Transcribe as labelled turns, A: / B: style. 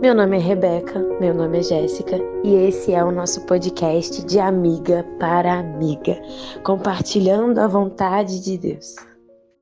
A: Meu nome é Rebeca, meu nome é Jéssica e esse é o nosso podcast de amiga para amiga, compartilhando a vontade de Deus.